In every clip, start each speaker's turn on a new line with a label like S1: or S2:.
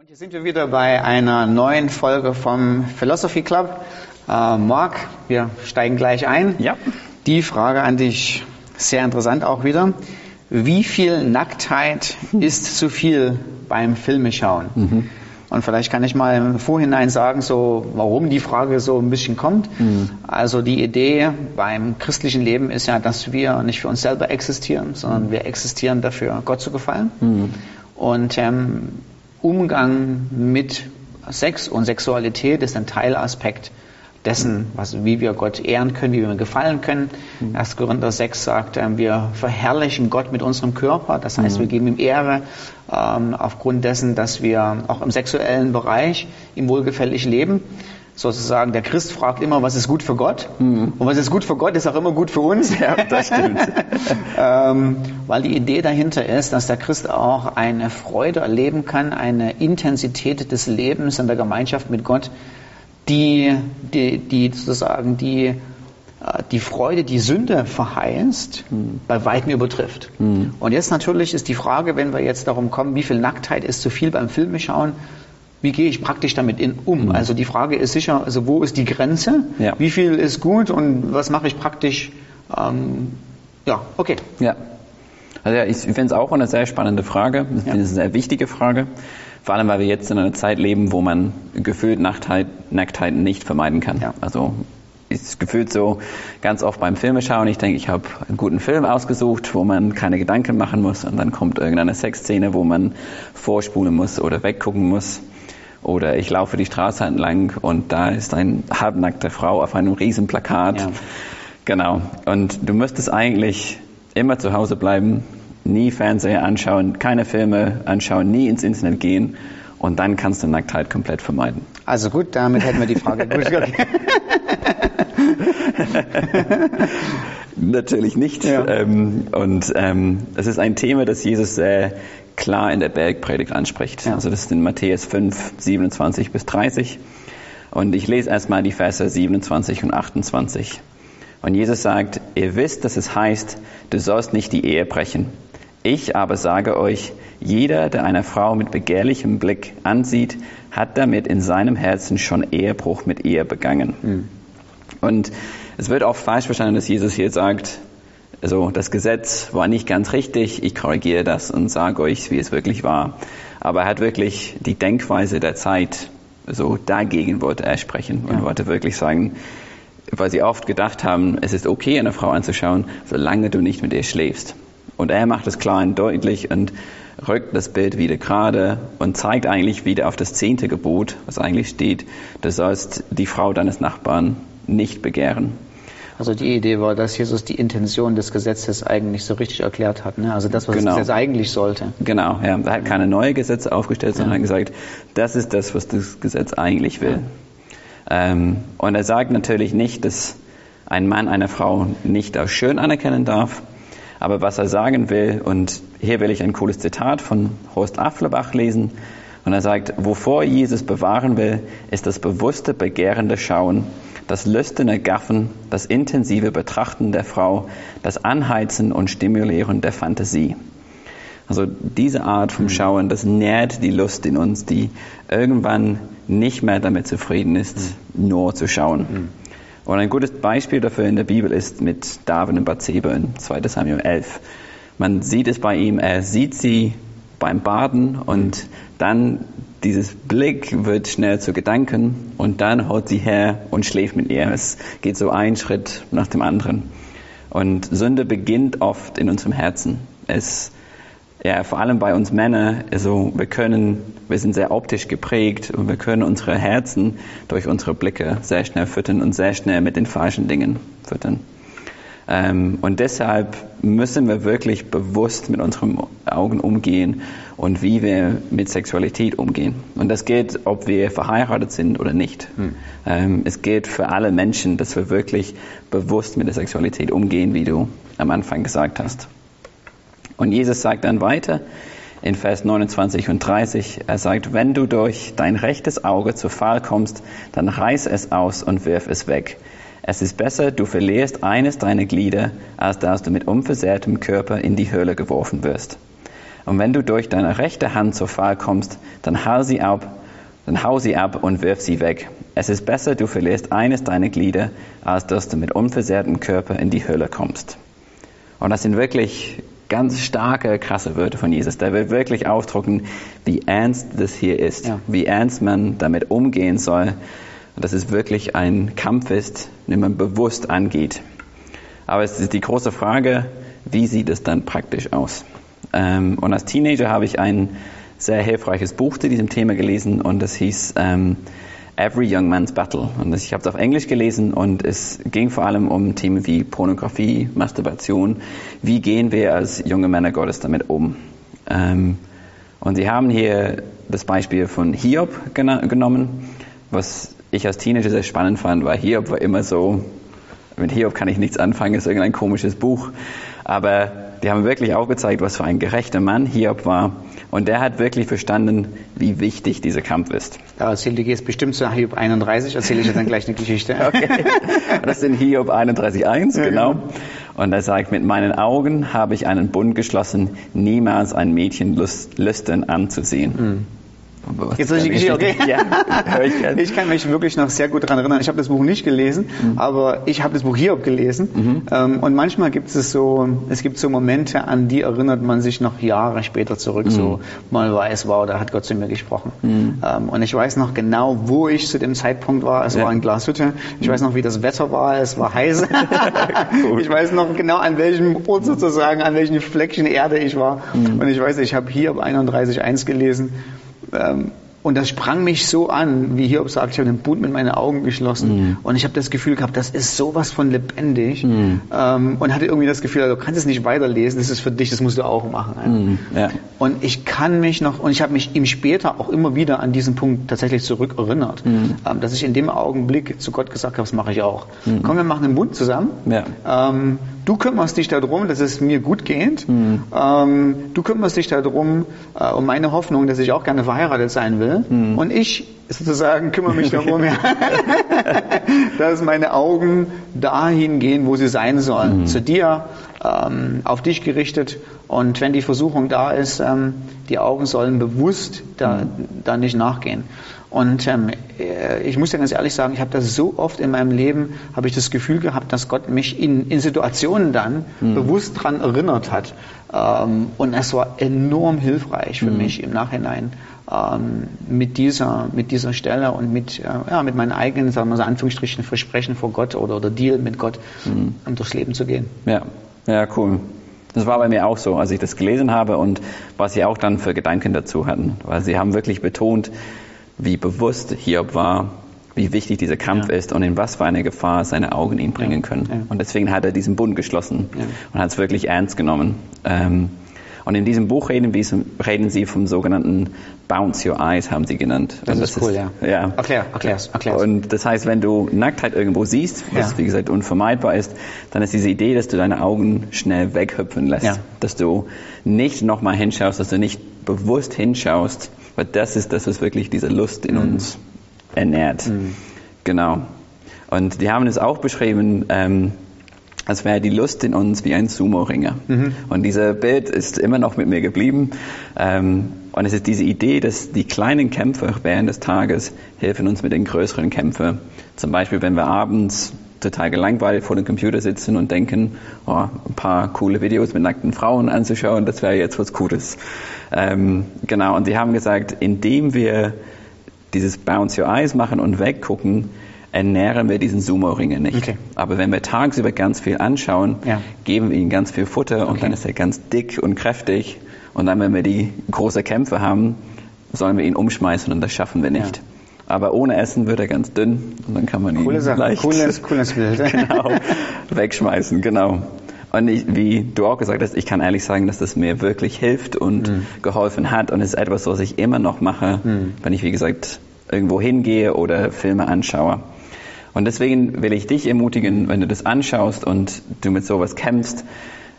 S1: Und hier sind wir wieder bei einer neuen Folge vom Philosophy Club. Äh, Marc, wir steigen gleich ein.
S2: Ja.
S1: Die Frage an dich, sehr interessant auch wieder. Wie viel Nacktheit ist zu viel beim Filmeschauen? Mhm. Und vielleicht kann ich mal im Vorhinein sagen, so, warum die Frage so ein bisschen kommt. Mhm. Also die Idee beim christlichen Leben ist ja, dass wir nicht für uns selber existieren, sondern wir existieren dafür, Gott zu gefallen. Mhm. Und ähm, Umgang mit Sex und Sexualität ist ein Teilaspekt dessen, was, wie wir Gott ehren können, wie wir ihm gefallen können. Mhm. 1. Korinther 6 sagt, äh, wir verherrlichen Gott mit unserem Körper. Das heißt, mhm. wir geben ihm Ehre ähm, aufgrund dessen, dass wir auch im sexuellen Bereich ihm wohlgefällig leben sozusagen, der Christ fragt immer, was ist gut für Gott? Mhm. Und was ist gut für Gott, ist auch immer gut für uns.
S2: Ja, das stimmt.
S1: ähm, weil die Idee dahinter ist, dass der Christ auch eine Freude erleben kann, eine Intensität des Lebens in der Gemeinschaft mit Gott, die, die, die sozusagen die, äh, die Freude, die Sünde verheißt, mhm. bei weitem übertrifft. Mhm. Und jetzt natürlich ist die Frage, wenn wir jetzt darum kommen, wie viel Nacktheit ist zu viel beim Filmeschauen, wie gehe ich praktisch damit in, um? Mhm. Also die Frage ist sicher, also wo ist die Grenze? Ja. Wie viel ist gut und was mache ich praktisch? Ähm, ja, okay.
S2: Ja. Also ja, ich finde es auch eine sehr spannende Frage. Ich finde es eine sehr wichtige Frage. Vor allem, weil wir jetzt in einer Zeit leben, wo man gefühlt Nacktheit, Nacktheit nicht vermeiden kann. Ja. Also ist gefühlt so ganz oft beim Filmeschauen. Ich denke, ich habe einen guten Film ausgesucht, wo man keine Gedanken machen muss und dann kommt irgendeine Sexszene, wo man vorspulen muss oder weggucken muss. Oder ich laufe die Straße entlang und da ist eine halbnackte Frau auf einem riesen Plakat. Ja. Genau. Und du müsstest eigentlich immer zu Hause bleiben, nie Fernseher anschauen, keine Filme anschauen, nie ins Internet gehen und dann kannst du Nacktheit komplett vermeiden.
S1: Also gut, damit hätten wir die Frage durchgegangen.
S2: Natürlich nicht. Ja. Ähm, und ähm, es ist ein Thema, das Jesus sehr klar in der Bergpredigt anspricht. Ja. Also das ist in Matthäus 5, 27 bis 30. Und ich lese erstmal die Verse 27 und 28. Und Jesus sagt, ihr wisst, dass es heißt, du sollst nicht die Ehe brechen. Ich aber sage euch, jeder, der eine Frau mit begehrlichem Blick ansieht, hat damit in seinem Herzen schon Ehebruch mit ihr begangen. Mhm. Und es wird auch falsch verstanden, dass Jesus hier sagt, also das Gesetz war nicht ganz richtig, ich korrigiere das und sage euch, wie es wirklich war. Aber er hat wirklich die Denkweise der Zeit, so dagegen wollte er sprechen und ja. wollte wirklich sagen, weil sie oft gedacht haben, es ist okay, eine Frau anzuschauen, solange du nicht mit ihr schläfst. Und er macht es klar und deutlich und rückt das Bild wieder gerade und zeigt eigentlich wieder auf das zehnte Gebot, was eigentlich steht, du sollst die Frau deines Nachbarn nicht begehren.
S1: Also die Idee war, dass Jesus die Intention des Gesetzes eigentlich so richtig erklärt hat. Ne? Also das, was genau. das Gesetz eigentlich sollte.
S2: Genau, ja. Er hat keine neue Gesetze aufgestellt, sondern ja. hat gesagt, das ist das, was das Gesetz eigentlich will. Ja. Ähm, und er sagt natürlich nicht, dass ein Mann eine Frau nicht als schön anerkennen darf, aber was er sagen will, und hier will ich ein cooles Zitat von Horst Afflerbach lesen, und er sagt, wovor Jesus bewahren will, ist das bewusste, begehrende Schauen, das lüsterne Gaffen, das intensive Betrachten der Frau, das Anheizen und Stimulieren der Fantasie. Also diese Art vom Schauen, das nährt die Lust in uns, die irgendwann nicht mehr damit zufrieden ist, nur zu schauen. Mhm. Und ein gutes Beispiel dafür in der Bibel ist mit David und Bathseba in 2 Samuel 11. Man sieht es bei ihm, er sieht sie beim Baden und dann dieses Blick wird schnell zu Gedanken und dann haut sie her und schläft mit ihr. Es geht so ein Schritt nach dem anderen. Und Sünde beginnt oft in unserem Herzen. Es ja, vor allem bei uns Männern, also wir können, wir sind sehr optisch geprägt und wir können unsere Herzen durch unsere Blicke sehr schnell füttern und sehr schnell mit den falschen Dingen füttern. Ähm, und deshalb müssen wir wirklich bewusst mit unseren Augen umgehen und wie wir mit Sexualität umgehen. Und das geht, ob wir verheiratet sind oder nicht. Hm. Ähm, es geht für alle Menschen, dass wir wirklich bewusst mit der Sexualität umgehen, wie du am Anfang gesagt hast. Und Jesus sagt dann weiter in Vers 29 und 30, er sagt, wenn du durch dein rechtes Auge zu Fall kommst, dann reiß es aus und wirf es weg. Es ist besser, du verlierst eines deiner Glieder, als dass du mit unversehrtem Körper in die Hölle geworfen wirst. Und wenn du durch deine rechte Hand zur Fall kommst, dann hau sie ab, dann hau sie ab und wirf sie weg. Es ist besser, du verlierst eines deiner Glieder, als dass du mit unversehrtem Körper in die Hölle kommst. Und das sind wirklich ganz starke, krasse Wörter von Jesus. Der will wirklich ausdrucken, wie ernst das hier ist, ja. wie ernst man damit umgehen soll. Dass es wirklich ein Kampf ist, den man bewusst angeht. Aber es ist die große Frage, wie sieht es dann praktisch aus? Ähm, und als Teenager habe ich ein sehr hilfreiches Buch zu diesem Thema gelesen und das hieß ähm, Every Young Man's Battle. Und ich habe es auf Englisch gelesen und es ging vor allem um Themen wie Pornografie, Masturbation. Wie gehen wir als junge Männer Gottes damit um? Ähm, und sie haben hier das Beispiel von Hiob genommen, was ich als Teenager sehr spannend fand, weil Hiob war immer so, mit Hiob kann ich nichts anfangen, ist irgendein komisches Buch. Aber die haben wirklich aufgezeigt, was für ein gerechter Mann Hiob war. Und der hat wirklich verstanden, wie wichtig dieser Kampf ist.
S1: Da erzählt die jetzt bestimmt zu Hiob 31, erzähle ich jetzt dann gleich eine Geschichte.
S2: Okay. Das sind Hiob 31.1, genau. Und er sagt, mit meinen Augen habe ich einen Bund geschlossen, niemals ein Mädchen lüstern anzusehen. Mhm.
S1: Jetzt ich die Geschichte, okay. Ja, ich, ich, kann mich wirklich noch sehr gut daran erinnern. Ich habe das Buch nicht gelesen, mhm. aber ich habe das Buch Hiob gelesen. Mhm. Ähm, und manchmal gibt es so, es gibt so Momente, an die erinnert man sich noch Jahre später zurück, mhm. so mal weiß, wow, da hat Gott zu mir gesprochen. Mhm. Ähm, und ich weiß noch genau, wo ich zu dem Zeitpunkt war. Es ja. war in Glashütte. Ich weiß noch, wie das Wetter war. Es war heiß. ich weiß noch genau, an welchem Ort sozusagen, an welchem Fleckchen Erde ich war. Mhm. Und ich weiß, ich habe Hiob 31.1 gelesen ähm, und das sprang mich so an, wie Hiob sagt, ich habe den Bund mit meinen Augen geschlossen. Mm. Und ich habe das Gefühl gehabt, das ist sowas von lebendig. Mm. Ähm, und hatte irgendwie das Gefühl, also, du kannst es nicht weiterlesen, das ist für dich, das musst du auch machen. Mm. Ja. Und ich kann mich noch, und ich habe mich ihm später auch immer wieder an diesen Punkt tatsächlich zurückerinnert, mm. ähm, dass ich in dem Augenblick zu Gott gesagt habe, das mache ich auch. Mm. Komm, wir machen einen Bund zusammen. Ja. Ähm, du kümmerst dich darum, dass es mir gut geht. Mhm. Ähm, du kümmerst dich darum, äh, um meine Hoffnung, dass ich auch gerne verheiratet sein will. Mhm. Und ich sozusagen kümmere mich darum, ja, dass meine Augen dahin gehen, wo sie sein sollen. Mhm. Zu dir, ähm, auf dich gerichtet. Und wenn die Versuchung da ist, ähm, die Augen sollen bewusst da, mhm. da nicht nachgehen. Und ähm, äh, ich muss dir ganz ehrlich sagen, ich habe das so oft in meinem Leben, habe ich das Gefühl gehabt, dass Gott mich in, in Situationen dann mhm. bewusst daran erinnert hat. Ähm, und es war enorm hilfreich für mhm. mich im Nachhinein ähm, mit dieser mit dieser Stelle und mit äh, ja mit meinen eigenen, sagen wir so Anführungsstrichen Versprechen vor Gott oder oder Deal mit Gott, mhm. um durchs Leben zu gehen.
S2: Ja, ja, cool. Das war bei mir auch so, als ich das gelesen habe und was sie auch dann für Gedanken dazu hatten, weil sie haben wirklich betont, wie bewusst Hiob war, wie wichtig dieser Kampf ja. ist und in was für eine Gefahr seine Augen ihn bringen können. Ja. Und deswegen hat er diesen Bund geschlossen und hat es wirklich ernst genommen. Ähm, und in diesem Buch reden, reden, sie vom sogenannten Bounce Your Eyes, haben sie genannt.
S1: Das, das ist cool, ist, ja. ja. Erklär, erklär's, erklär's.
S2: Und das heißt, wenn du Nacktheit irgendwo siehst, was ja. wie gesagt unvermeidbar ist, dann ist diese Idee, dass du deine Augen schnell weghüpfen lässt. Ja. Dass du nicht nochmal hinschaust, dass du nicht bewusst hinschaust, weil das ist das, was wirklich diese Lust in mhm. uns ernährt. Mhm. Genau. Und die haben es auch beschrieben, ähm, als wäre die Lust in uns wie ein Sumo-Ringer. Mhm. Und dieser Bild ist immer noch mit mir geblieben. Ähm, und es ist diese Idee, dass die kleinen Kämpfe während des Tages helfen uns mit den größeren Kämpfen. Zum Beispiel, wenn wir abends total gelangweilt vor dem Computer sitzen und denken, oh, ein paar coole Videos mit nackten Frauen anzuschauen, das wäre jetzt was Gutes. Ähm, genau, und sie haben gesagt, indem wir dieses Bounce Your Eyes machen und weggucken, ernähren wir diesen Sumo-Ringer nicht. Okay. Aber wenn wir tagsüber ganz viel anschauen, ja. geben wir ihm ganz viel Futter und okay. dann ist er ganz dick und kräftig. Und dann, wenn wir die große Kämpfe haben, sollen wir ihn umschmeißen und das schaffen wir nicht. Ja. Aber ohne Essen wird er ganz dünn und dann kann man ihn
S1: Coole Sache.
S2: leicht
S1: cooles, cooles Bild. genau,
S2: wegschmeißen. Genau. Und ich, wie du auch gesagt hast, ich kann ehrlich sagen, dass das mir wirklich hilft und mhm. geholfen hat. Und es ist etwas, was ich immer noch mache, mhm. wenn ich, wie gesagt, irgendwo hingehe oder Filme anschaue. Und deswegen will ich dich ermutigen, wenn du das anschaust und du mit sowas kämpfst,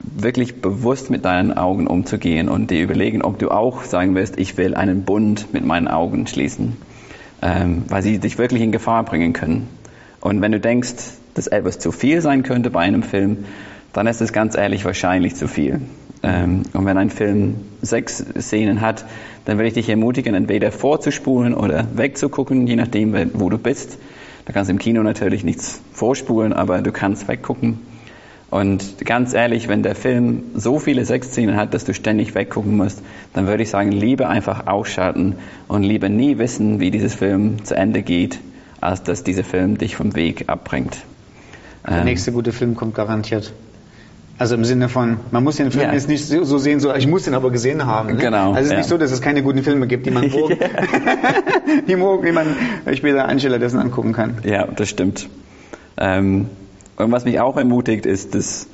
S2: wirklich bewusst mit deinen Augen umzugehen und dir überlegen, ob du auch sagen wirst, ich will einen Bund mit meinen Augen schließen, ähm, weil sie dich wirklich in Gefahr bringen können. Und wenn du denkst, dass etwas zu viel sein könnte bei einem Film, dann ist es ganz ehrlich wahrscheinlich zu viel. Ähm, und wenn ein Film sechs Szenen hat, dann würde ich dich ermutigen, entweder vorzuspulen oder wegzugucken, je nachdem, wo du bist. Da kannst du im Kino natürlich nichts vorspulen, aber du kannst weggucken. Und ganz ehrlich, wenn der Film so viele Sexszenen hat, dass du ständig weggucken musst, dann würde ich sagen, lieber einfach ausschalten und lieber nie wissen, wie dieses Film zu Ende geht, als dass dieser Film dich vom Weg abbringt.
S1: Der ähm, nächste gute Film kommt garantiert. Also im Sinne von, man muss den Film ja. jetzt nicht so sehen, so ich muss den aber gesehen haben. Ne?
S2: Genau.
S1: Also es ist ja. nicht so, dass es keine guten Filme gibt, die man morgen, die morgen, die man später Ansteller dessen angucken kann.
S2: Ja, das stimmt. Ähm, und was mich auch ermutigt, ist, dass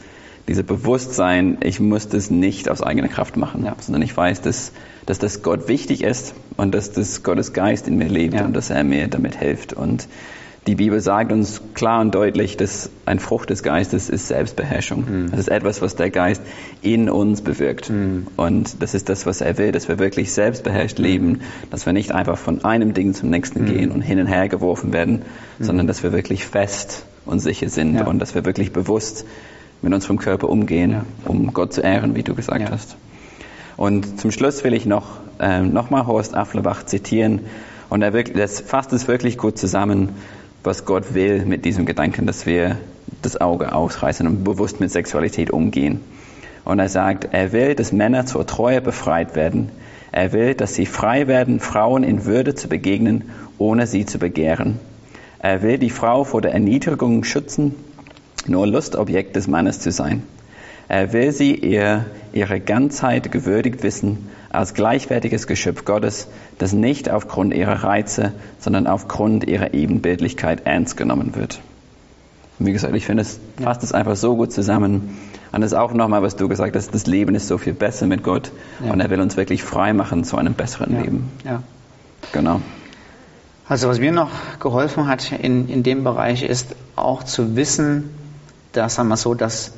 S2: dieser Bewusstsein, ich muss das nicht aus eigener Kraft machen, ja. sondern ich weiß, dass, dass das Gott wichtig ist und dass das Gottes Geist in mir lebt und dass er mir damit hilft. Und die Bibel sagt uns klar und deutlich, dass ein Frucht des Geistes ist Selbstbeherrschung. Mhm. Das ist etwas, was der Geist in uns bewirkt. Mhm. Und das ist das, was er will, dass wir wirklich selbstbeherrscht leben, dass wir nicht einfach von einem Ding zum nächsten mhm. gehen und hin und her geworfen werden, mhm. sondern dass wir wirklich fest und sicher sind ja. und dass wir wirklich bewusst mit unserem Körper umgehen, ja. um Gott zu ehren, wie du gesagt ja. hast. Und zum Schluss will ich noch äh, nochmal Horst Afflerbach zitieren. Und er wirklich, das fasst es wirklich gut zusammen was Gott will mit diesem Gedanken, dass wir das Auge ausreißen und bewusst mit Sexualität umgehen. Und er sagt, er will, dass Männer zur Treue befreit werden. Er will, dass sie frei werden, Frauen in Würde zu begegnen, ohne sie zu begehren. Er will die Frau vor der Erniedrigung schützen, nur Lustobjekt des Mannes zu sein. Er will sie ihr, ihre Ganzheit gewürdigt wissen als gleichwertiges Geschöpf Gottes, das nicht aufgrund ihrer Reize, sondern aufgrund ihrer Ebenbildlichkeit ernst genommen wird. Und wie gesagt, ich finde, es fasst es einfach so gut zusammen. Und das ist auch nochmal, was du gesagt hast, das Leben ist so viel besser mit Gott. Ja. Und er will uns wirklich frei machen zu einem besseren
S1: ja.
S2: Leben.
S1: Ja.
S2: Genau.
S1: Also was mir noch geholfen hat in, in dem Bereich ist auch zu wissen, dass, sagen wir so, dass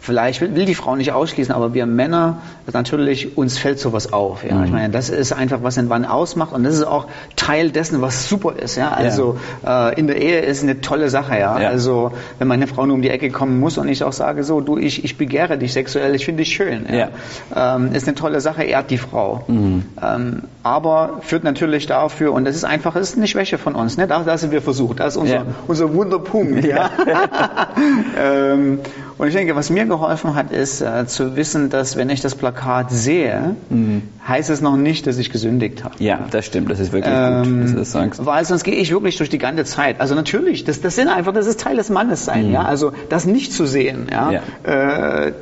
S1: vielleicht will, will, die Frau nicht ausschließen, aber wir Männer, natürlich, uns fällt sowas auf. Ja? Mhm. Ich meine, das ist einfach, was den Mann ausmacht und das ist auch Teil dessen, was super ist. Ja? Also ja. Äh, in der Ehe ist eine tolle Sache. Ja? ja? Also wenn meine Frau nur um die Ecke kommen muss und ich auch sage, so, du, ich, ich begehre dich sexuell, ich finde dich schön. Ja? ja. Ähm, ist eine tolle Sache, ehrt die Frau. Mhm. Ähm, aber führt natürlich dafür, und das ist einfach, das ist eine Schwäche von uns. Ne? Da, da sind wir versucht. Das ist unser, unser Wunderpunkt. Ja? ähm, und ich denke, was mir geholfen hat, ist äh, zu wissen, dass wenn ich das Plakat sehe, mhm. heißt es noch nicht, dass ich gesündigt habe.
S2: Ja, das stimmt. Das ist wirklich ähm, gut, dass du das
S1: sagst. Weil sonst gehe ich wirklich durch die ganze Zeit. Also natürlich, das, das sind einfach, das ist Teil des Mannes sein. Mhm. Ja, also das nicht zu sehen. Ja. ja. Äh,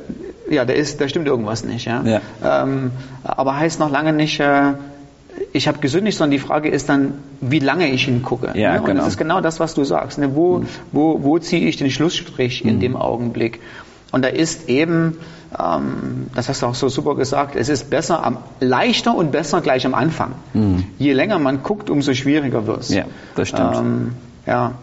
S1: ja, da ist, da stimmt irgendwas nicht. Ja. ja. Ähm, aber heißt noch lange nicht. Äh, ich habe gesündigt, sondern die Frage ist dann, wie lange ich hingucke.
S2: Ja,
S1: ne? Und
S2: genau.
S1: das ist genau das, was du sagst. Ne? Wo, mhm. wo, wo ziehe ich den Schlussstrich in mhm. dem Augenblick? Und da ist eben, ähm, das hast du auch so super gesagt, es ist besser, am, leichter und besser gleich am Anfang. Mhm. Je länger man guckt, umso schwieriger wird es.
S2: Ja, das stimmt. Ähm,
S1: ja.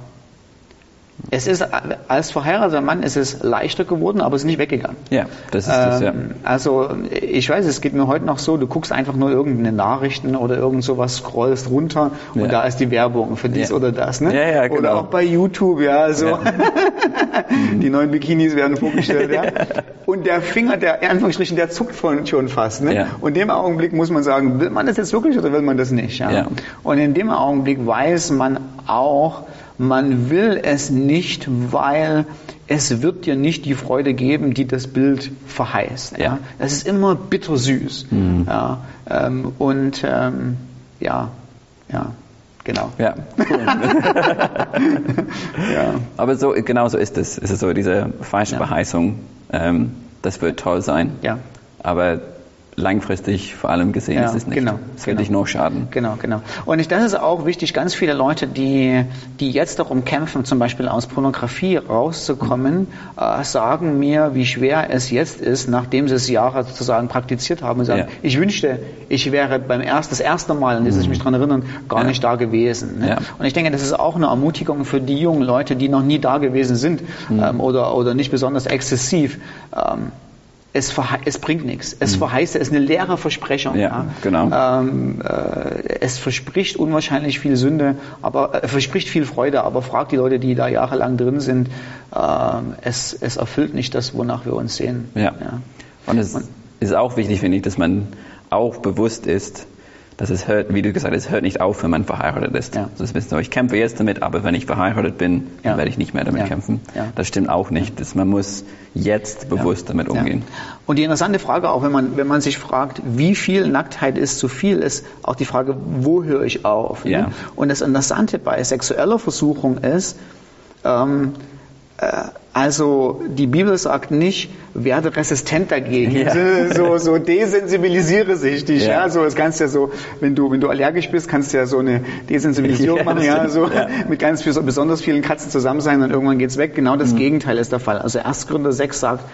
S1: Es ist, als verheirateter Mann ist es leichter geworden, aber es ist nicht weggegangen.
S2: Ja, das ist das, ja.
S1: Ähm, also, ich weiß, es geht mir heute noch so, du guckst einfach nur irgendeine Nachrichten oder irgend sowas, scrollst runter und ja. da ist die Werbung für dies ja. oder das, ne?
S2: Ja, ja, genau.
S1: Oder auch bei YouTube, ja, also. Ja. die neuen Bikinis werden vorgestellt, ja. Und der Finger, der, in Anführungsstrichen, der zuckt schon fast, ne? Ja. Und in dem Augenblick muss man sagen, will man das jetzt wirklich oder will man das nicht, ja? ja. Und in dem Augenblick weiß man auch, man will es nicht, weil es wird dir nicht die Freude geben, die das Bild verheißt. Ja. Das ist immer bittersüß. Mhm. Ja, ähm, und ähm, ja, ja, genau.
S2: Ja, cool. ja. Aber so, genau so ist es. Es ist so diese falsche ja. Verheißung. Ähm, das wird toll sein.
S1: Ja.
S2: Aber langfristig vor allem gesehen ja, ist es nicht.
S1: Genau,
S2: es
S1: wird
S2: genau. dich nur schaden.
S1: Genau, genau. Und ich, das ist auch wichtig, ganz viele Leute, die, die jetzt darum kämpfen, zum Beispiel aus Pornografie rauszukommen, äh, sagen mir, wie schwer es jetzt ist, nachdem sie es Jahre sozusagen praktiziert haben und sagen, ja. ich wünschte, ich wäre beim erst, das erste Mal, an das ich mich daran erinnern, gar ja. nicht da gewesen. Ne? Und ich denke, das ist auch eine Ermutigung für die jungen Leute, die noch nie da gewesen sind mhm. ähm, oder, oder nicht besonders exzessiv. Ähm, es, es bringt nichts. Es mhm. verheißt, es ist eine leere Versprechung.
S2: Ja, ja. genau.
S1: Ähm, äh, es verspricht unwahrscheinlich viel Sünde, aber äh, verspricht viel Freude, aber fragt die Leute, die da jahrelang drin sind, äh, es, es erfüllt nicht das, wonach wir uns sehen.
S2: Ja. ja. Und es Und, ist auch wichtig, finde ich, dass man auch bewusst ist, dass es hört, wie du gesagt hast, es hört nicht auf, wenn man verheiratet ist.
S1: Ja.
S2: Das wissen wir, ich kämpfe jetzt damit, aber wenn ich verheiratet bin, dann
S1: Ja.
S2: werde ich nicht mehr damit
S1: Ja.
S2: kämpfen. Das stimmt auch nicht. Das, man muss jetzt bewusst damit umgehen.
S1: Und die interessante Frage auch, wenn man, wenn man sich fragt, wie viel Nacktheit ist zu viel, ist auch die Frage, wo höre ich auf? Ne? Und das Interessante bei sexueller Versuchung ist, ähm, äh, also die Bibel sagt nicht, werde resistent dagegen.
S2: Ja.
S1: So, so desensibilisiere sich dich. Ja.
S2: Ja.
S1: so das kannst ja so, wenn du wenn du allergisch bist, kannst du ja so eine Desensibilisierung
S2: Ja,
S1: machen, ja, so mit ganz viel, besonders vielen Katzen zusammen sein und irgendwann geht's weg. Genau
S2: Mhm.
S1: das Gegenteil ist der Fall. Also 1. Korinther 6 sagt,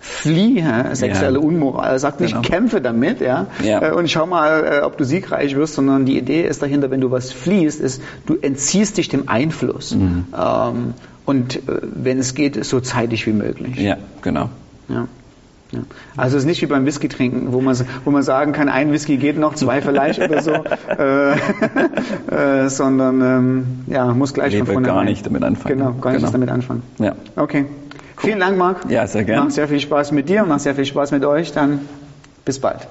S1: fliehe sexuelle
S2: Ja.
S1: Unmoral. Er sagt nicht,
S2: Genau.
S1: kämpfe damit, ja,
S2: Ja.
S1: äh, und schau mal, äh, ob du siegreich wirst, sondern die Idee ist dahinter, wenn du was fliehst, ist, du entziehst dich dem Einfluss.
S2: Mhm.
S1: Ähm, und äh, wenn es geht, so zeitig wie möglich.
S2: Ja, genau.
S1: Ja. Ja. Also es ist nicht wie beim Whisky trinken, wo man, wo man sagen kann, ein Whisky geht noch, zwei vielleicht oder so, äh, äh, sondern ähm, ja, muss gleich
S2: Lieber
S1: von vornherein.
S2: gar nicht damit anfangen.
S1: Genau, gar nicht
S2: Genau.
S1: damit anfangen.
S2: Ja.
S1: Okay. Vielen Dank, Marc.
S2: Ja, sehr gern.
S1: Macht sehr viel Spaß mit dir, macht sehr viel Spaß mit euch. Dann bis bald.